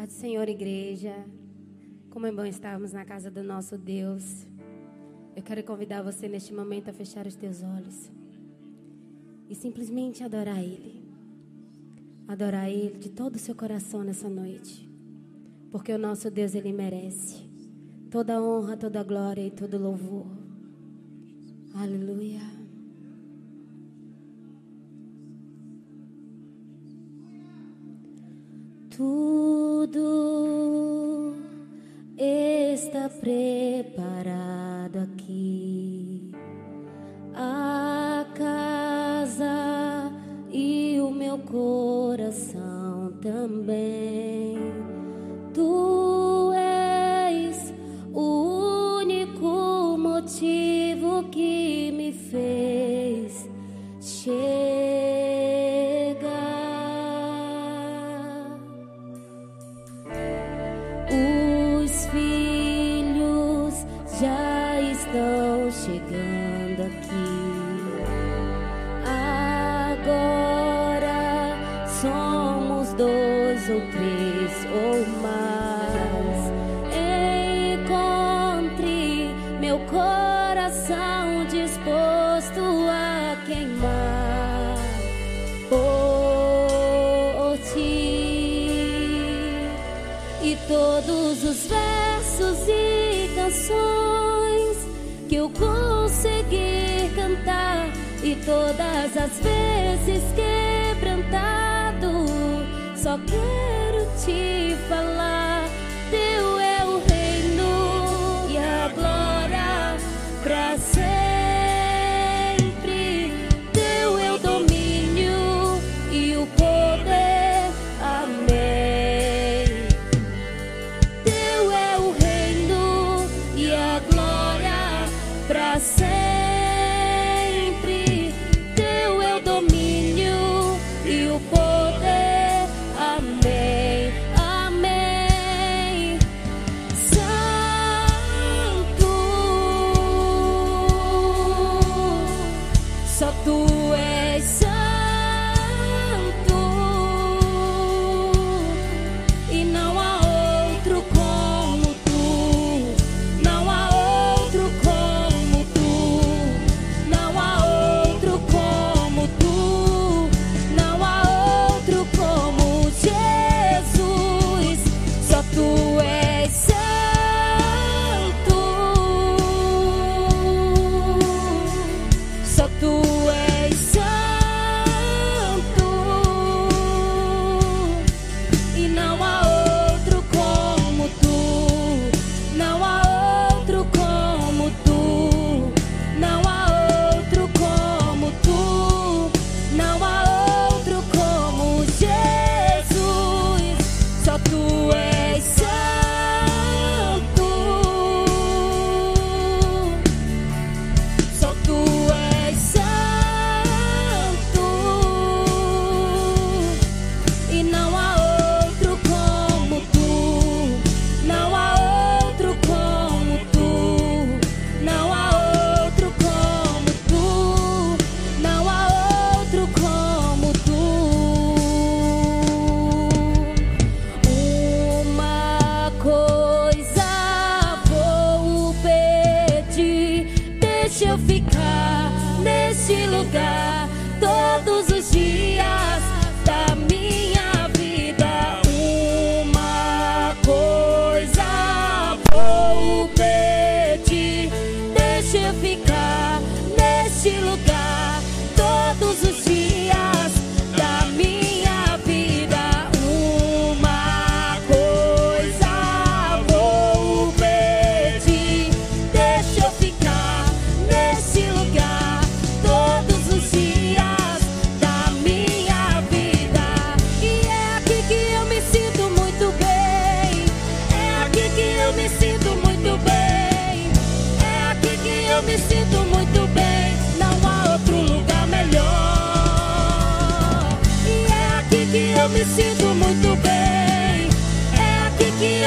Pai do Senhor, igreja, como é bom estarmos na casa do nosso Deus. Eu quero convidar você neste momento a fechar os teus olhos e simplesmente adorar Ele. Adorar Ele de todo o seu coração nessa noite, porque o nosso Deus, Ele merece toda honra, toda glória e todo louvor. Aleluia. Tudo está preparado aqui. A casa e o meu coração também. chegando aqui. Agora somos dois ou três ou mais. Encontre meu coração disposto a queimar por ti e todos os versos e canções todas as vezes quebrantado, só quero te falar. tudo. eu ficar neste lugar todos os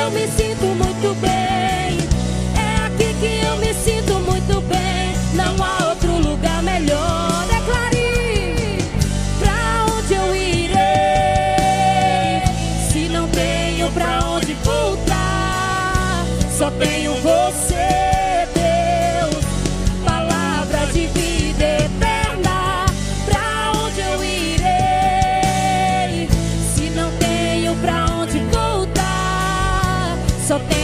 eu me sinto muito bem. É aqui que eu me sinto muito bem. So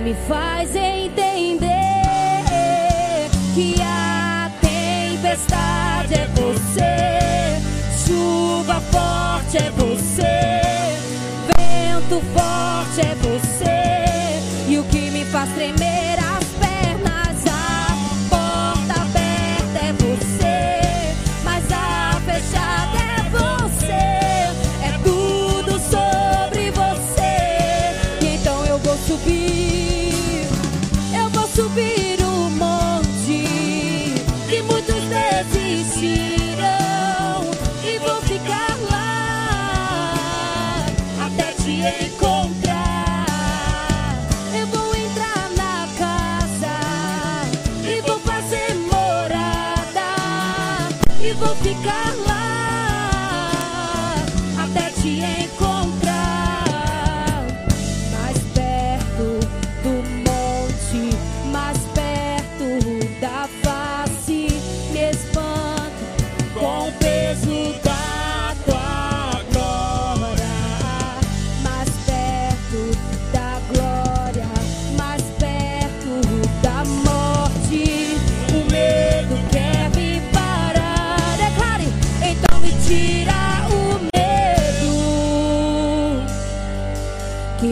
me faz entender que a tempestade é você, chuva forte é você, vento forte é você, e o que me faz tremer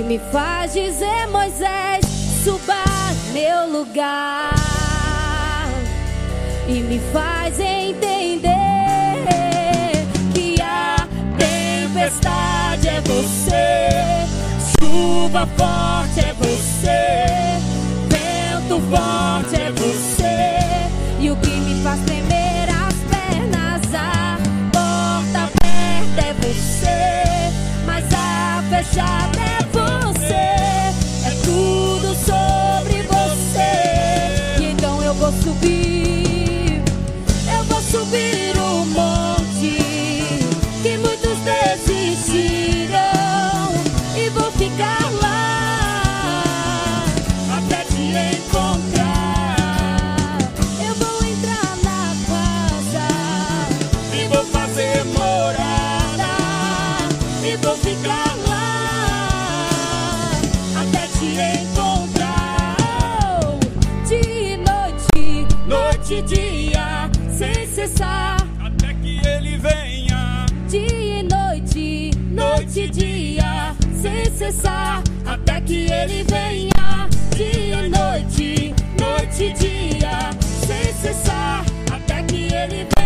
me faz dizer, Moisés, suba meu lugar e me faz entender que a tempestade é você, chuva forte é você, vento forte é você e o que me faz tremer. cessar Até que ele venha. Dia e noite, noite e dia, sem cessar. Até que ele venha. Dia e noite, noite e dia, sem cessar. Até que ele venha.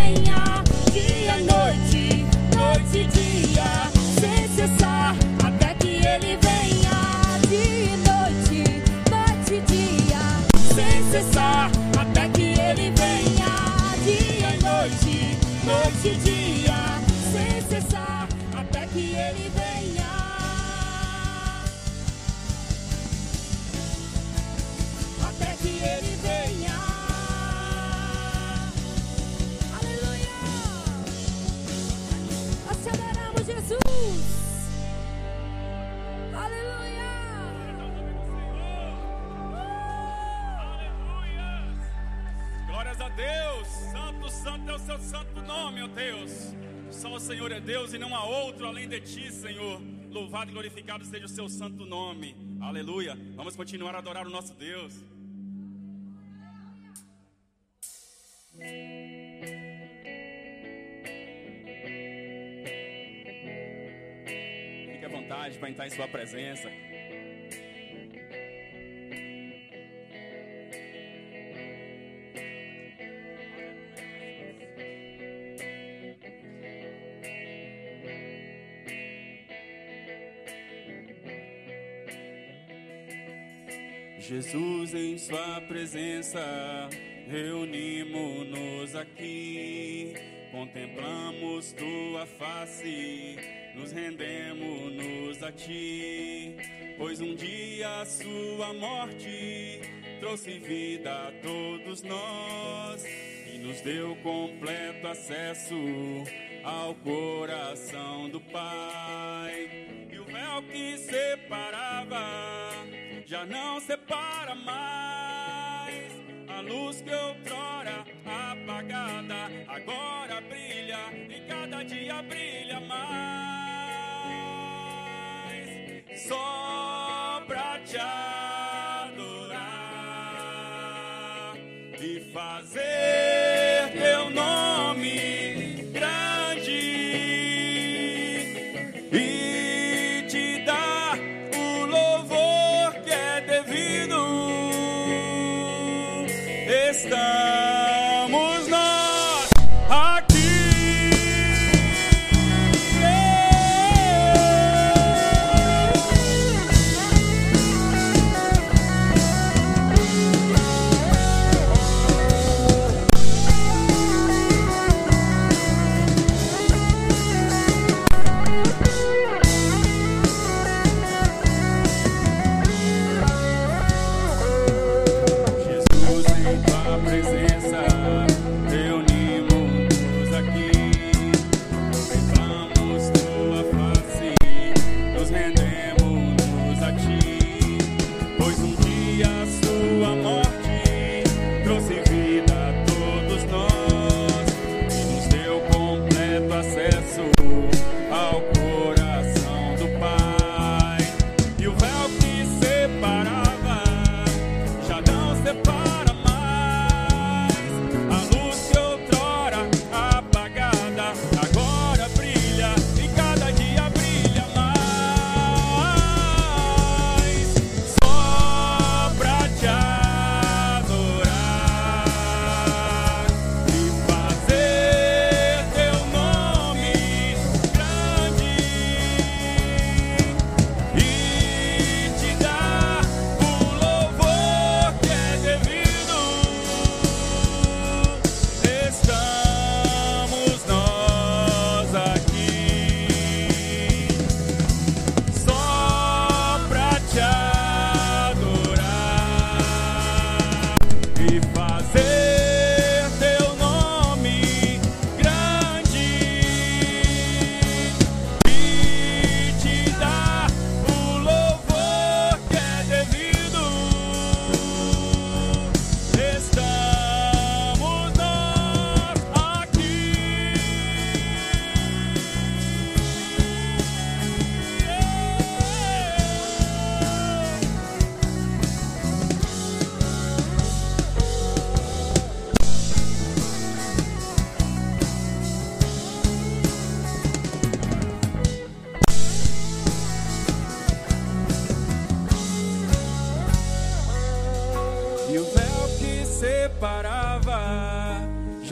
Deus, e não há outro além de ti, Senhor. Louvado e glorificado seja o seu santo nome. Aleluia. Vamos continuar a adorar o nosso Deus. Fique à vontade para entrar em sua presença. Jesus, em Sua presença, reunimos-nos aqui, contemplamos Tua face, nos rendemos-nos a Ti, pois um dia a Sua morte trouxe vida a todos nós e nos deu completo acesso ao coração do Pai. E o véu que separava já não separa mais. A luz que outrora apagada agora brilha e cada dia brilha mais. Só Sita.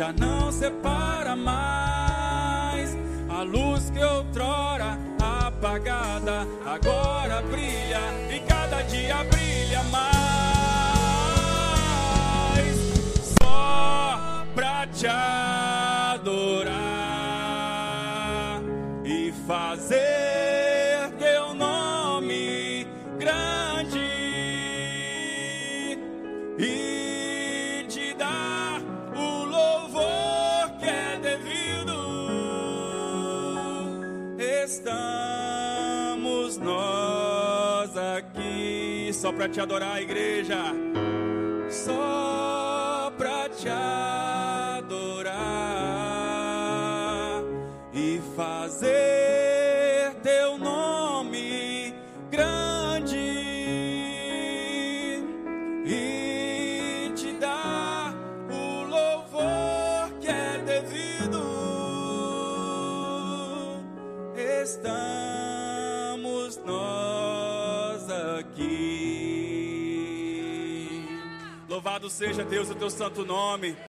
Já não separa mais. A luz que outrora apagada agora brilha e cada dia brilha mais. Só pra te para te adorar, igreja. Só para te adorar e fazer Louvado seja Deus o teu santo nome.